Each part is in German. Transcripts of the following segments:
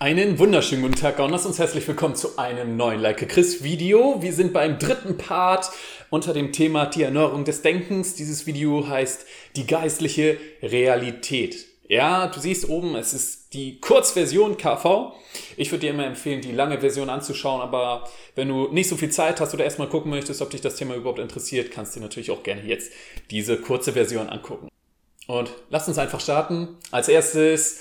Einen wunderschönen guten Tag, Gonners, und herzlich willkommen zu einem neuen Like Chris Video. Wir sind beim dritten Part unter dem Thema die Erneuerung des Denkens. Dieses Video heißt die geistliche Realität. Ja, du siehst oben, es ist die Kurzversion KV. Ich würde dir immer empfehlen, die lange Version anzuschauen, aber wenn du nicht so viel Zeit hast oder erstmal gucken möchtest, ob dich das Thema überhaupt interessiert, kannst du dir natürlich auch gerne jetzt diese kurze Version angucken. Und lass uns einfach starten. Als erstes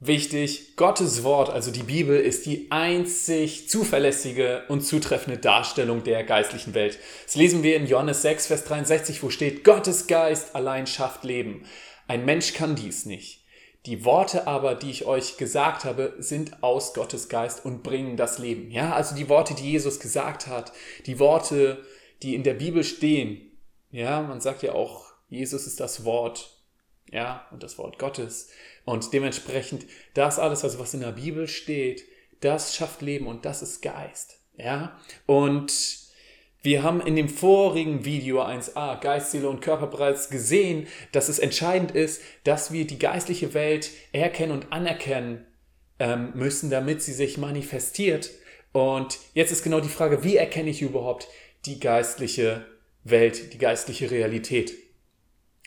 Wichtig, Gottes Wort, also die Bibel, ist die einzig zuverlässige und zutreffende Darstellung der geistlichen Welt. Das lesen wir in Johannes 6, Vers 63, wo steht, Gottes Geist allein schafft Leben. Ein Mensch kann dies nicht. Die Worte aber, die ich euch gesagt habe, sind aus Gottes Geist und bringen das Leben. Ja, also die Worte, die Jesus gesagt hat, die Worte, die in der Bibel stehen. Ja, man sagt ja auch, Jesus ist das Wort. Ja, und das Wort Gottes. Und dementsprechend, das alles, also was in der Bibel steht, das schafft Leben und das ist Geist. Ja? Und wir haben in dem vorigen Video 1a Geist, Seele und Körper bereits gesehen, dass es entscheidend ist, dass wir die geistliche Welt erkennen und anerkennen ähm, müssen, damit sie sich manifestiert. Und jetzt ist genau die Frage, wie erkenne ich überhaupt die geistliche Welt, die geistliche Realität?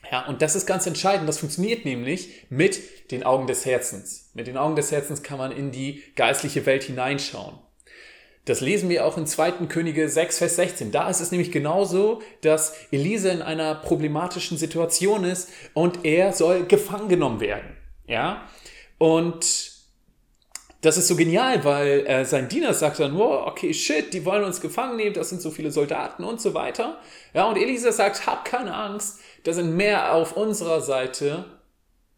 Ja, und das ist ganz entscheidend. Das funktioniert nämlich mit den Augen des Herzens. Mit den Augen des Herzens kann man in die geistliche Welt hineinschauen. Das lesen wir auch in 2. Könige 6, Vers 16. Da ist es nämlich genauso, dass Elise in einer problematischen Situation ist und er soll gefangen genommen werden. Ja? Und das ist so genial, weil äh, sein Diener sagt dann, wow, okay, shit, die wollen uns gefangen nehmen, das sind so viele Soldaten und so weiter. Ja, und Elisa sagt, hab keine Angst, da sind mehr auf unserer Seite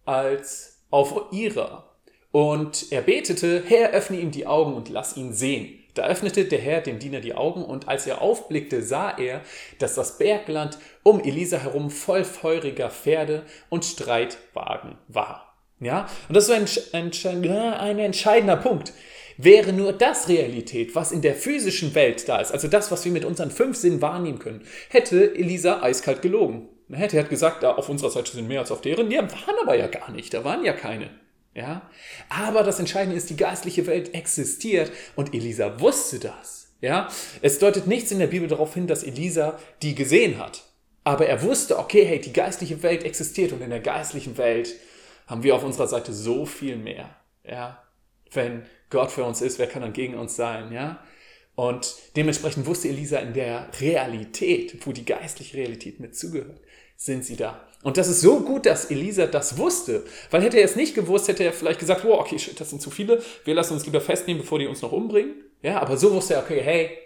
als auf ihrer. Und er betete, Herr, öffne ihm die Augen und lass ihn sehen. Da öffnete der Herr dem Diener die Augen und als er aufblickte, sah er, dass das Bergland um Elisa herum voll feuriger Pferde und Streitwagen war. Ja, und das ist ein, ein, ein entscheidender Punkt. Wäre nur das Realität, was in der physischen Welt da ist, also das, was wir mit unseren fünf Sinnen wahrnehmen können, hätte Elisa eiskalt gelogen. Er hätte hat gesagt, auf unserer Seite sind mehr als auf deren. Ja, waren aber ja gar nicht, da waren ja keine. Ja, aber das Entscheidende ist, die geistliche Welt existiert und Elisa wusste das. Ja, es deutet nichts in der Bibel darauf hin, dass Elisa die gesehen hat. Aber er wusste, okay, hey, die geistliche Welt existiert und in der geistlichen Welt haben wir auf unserer Seite so viel mehr. Ja, wenn Gott für uns ist, wer kann dann gegen uns sein? Ja, und dementsprechend wusste Elisa in der Realität, wo die geistliche Realität mit zugehört, sind sie da. Und das ist so gut, dass Elisa das wusste. Weil hätte er es nicht gewusst, hätte er vielleicht gesagt, wow, okay, shit, das sind zu viele, wir lassen uns lieber festnehmen, bevor die uns noch umbringen. Ja, aber so wusste er, okay, hey,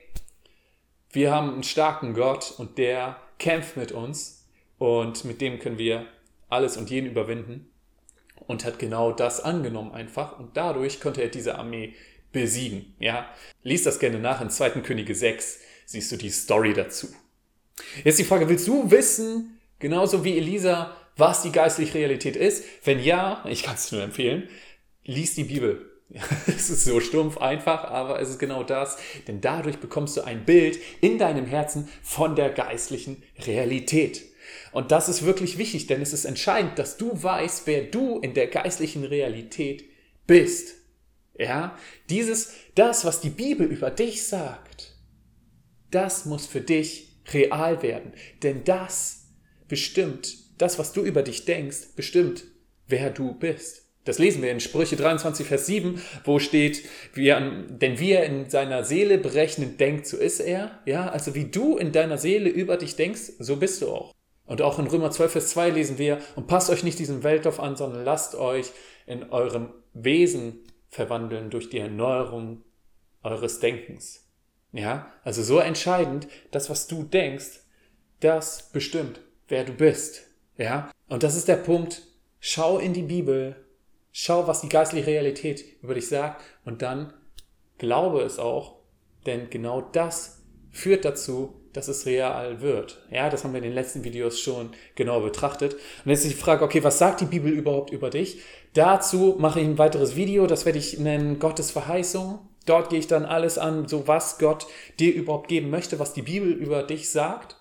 wir haben einen starken Gott und der kämpft mit uns und mit dem können wir alles und jeden überwinden und hat genau das angenommen einfach und dadurch konnte er diese Armee besiegen. Ja, lies das gerne nach in 2. Könige 6 siehst du die Story dazu. Jetzt die Frage, willst du wissen, genauso wie Elisa, was die geistliche Realität ist? Wenn ja, ich kann es nur empfehlen, lies die Bibel. Es ist so stumpf einfach, aber es ist genau das, denn dadurch bekommst du ein Bild in deinem Herzen von der geistlichen Realität. Und das ist wirklich wichtig, denn es ist entscheidend, dass du weißt, wer du in der geistlichen Realität bist. Ja, dieses, das, was die Bibel über dich sagt, das muss für dich real werden. Denn das bestimmt, das, was du über dich denkst, bestimmt, wer du bist. Das lesen wir in Sprüche 23, Vers 7, wo steht, wie er, denn wie er in seiner Seele berechnend denkt, so ist er. Ja, also wie du in deiner Seele über dich denkst, so bist du auch. Und auch in Römer 12, Vers 2 lesen wir, und passt euch nicht diesem Weltlauf an, sondern lasst euch in eurem Wesen verwandeln durch die Erneuerung eures Denkens. Ja, also so entscheidend, das, was du denkst, das bestimmt, wer du bist. Ja, und das ist der Punkt. Schau in die Bibel, schau, was die geistliche Realität über dich sagt und dann glaube es auch, denn genau das führt dazu, dass es real wird. Ja, das haben wir in den letzten Videos schon genau betrachtet. Und jetzt ist die Frage, okay, was sagt die Bibel überhaupt über dich? Dazu mache ich ein weiteres Video, das werde ich nennen Gottes Verheißung. Dort gehe ich dann alles an, so was Gott dir überhaupt geben möchte, was die Bibel über dich sagt.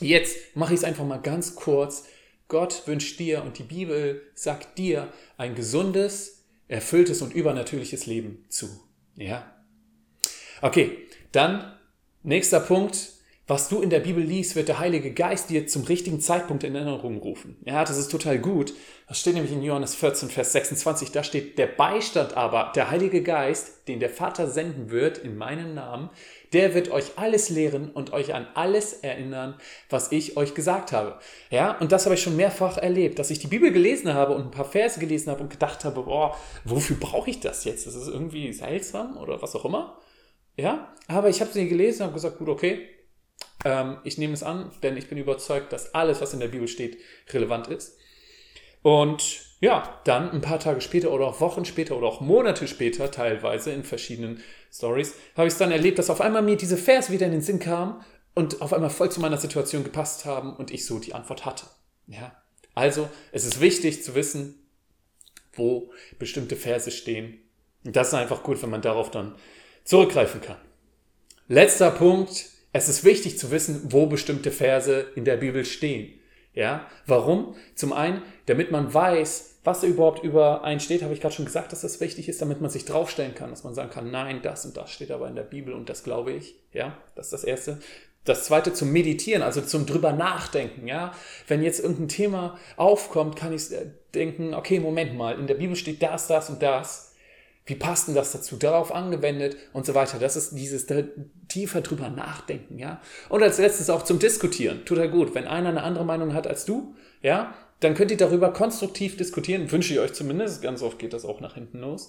Jetzt mache ich es einfach mal ganz kurz. Gott wünscht dir und die Bibel sagt dir ein gesundes, erfülltes und übernatürliches Leben zu. Ja? Okay, dann nächster Punkt. Was du in der Bibel liest, wird der Heilige Geist dir zum richtigen Zeitpunkt in Erinnerung rufen. Ja, das ist total gut. Das steht nämlich in Johannes 14, Vers 26. Da steht, der Beistand aber, der Heilige Geist, den der Vater senden wird in meinen Namen, der wird euch alles lehren und euch an alles erinnern, was ich euch gesagt habe. Ja, und das habe ich schon mehrfach erlebt, dass ich die Bibel gelesen habe und ein paar Verse gelesen habe und gedacht habe, boah, wofür brauche ich das jetzt? Das ist irgendwie seltsam oder was auch immer. Ja, aber ich habe sie gelesen und gesagt, gut, okay, ähm, ich nehme es an, denn ich bin überzeugt, dass alles, was in der Bibel steht, relevant ist. Und ja, dann ein paar Tage später oder auch Wochen später oder auch Monate später, teilweise in verschiedenen Stories, habe ich es dann erlebt, dass auf einmal mir diese Vers wieder in den Sinn kam und auf einmal voll zu meiner Situation gepasst haben und ich so die Antwort hatte. Ja, also es ist wichtig zu wissen, wo bestimmte Verse stehen. Und das ist einfach gut, wenn man darauf dann zurückgreifen kann. Letzter Punkt. Es ist wichtig zu wissen, wo bestimmte Verse in der Bibel stehen. Ja, warum? Zum einen, damit man weiß, was überhaupt über einen steht, habe ich gerade schon gesagt, dass das wichtig ist, damit man sich draufstellen kann, dass man sagen kann, nein, das und das steht aber in der Bibel und das glaube ich. Ja, das ist das Erste. Das zweite zum Meditieren, also zum drüber nachdenken, ja. Wenn jetzt irgendein Thema aufkommt, kann ich äh, denken, okay, Moment mal, in der Bibel steht das, das und das. Wie passt denn das dazu? Darauf angewendet und so weiter. Das ist dieses tiefer drüber nachdenken, ja. Und als letztes auch zum Diskutieren. Total gut. Wenn einer eine andere Meinung hat als du, ja, dann könnt ihr darüber konstruktiv diskutieren. Wünsche ich euch zumindest. Ganz oft geht das auch nach hinten los.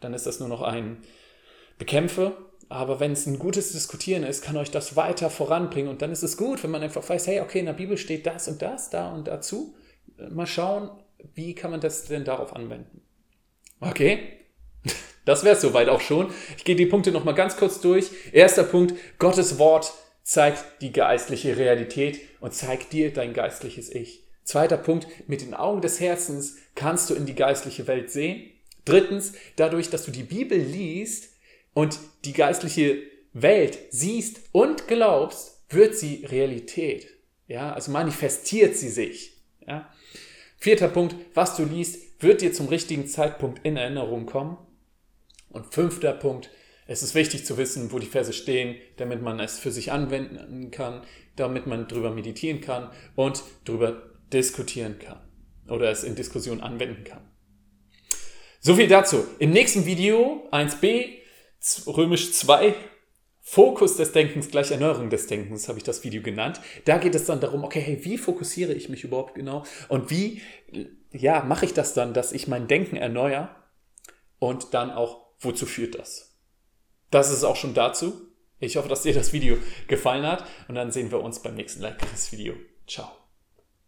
Dann ist das nur noch ein Bekämpfe. Aber wenn es ein gutes Diskutieren ist, kann euch das weiter voranbringen. Und dann ist es gut, wenn man einfach weiß, hey, okay, in der Bibel steht das und das, da und dazu. Mal schauen, wie kann man das denn darauf anwenden. Okay, das wäre es soweit auch schon. Ich gehe die Punkte nochmal ganz kurz durch. Erster Punkt, Gottes Wort zeigt die geistliche Realität und zeigt dir dein geistliches Ich. Zweiter Punkt, mit den Augen des Herzens kannst du in die geistliche Welt sehen. Drittens, dadurch, dass du die Bibel liest und die geistliche Welt siehst und glaubst, wird sie Realität. Ja, also manifestiert sie sich. Ja. Vierter Punkt, was du liest, wird dir zum richtigen Zeitpunkt in Erinnerung kommen. Und fünfter Punkt, es ist wichtig zu wissen, wo die Verse stehen, damit man es für sich anwenden kann, damit man drüber meditieren kann und drüber diskutieren kann oder es in Diskussion anwenden kann. So viel dazu. Im nächsten Video 1b, römisch 2, Fokus des Denkens gleich Erneuerung des Denkens, habe ich das Video genannt. Da geht es dann darum, okay, hey, wie fokussiere ich mich überhaupt genau und wie, ja, mache ich das dann, dass ich mein Denken erneuere und dann auch wozu führt das? Das ist auch schon dazu. Ich hoffe, dass dir das Video gefallen hat und dann sehen wir uns beim nächsten Like-Video. Ciao.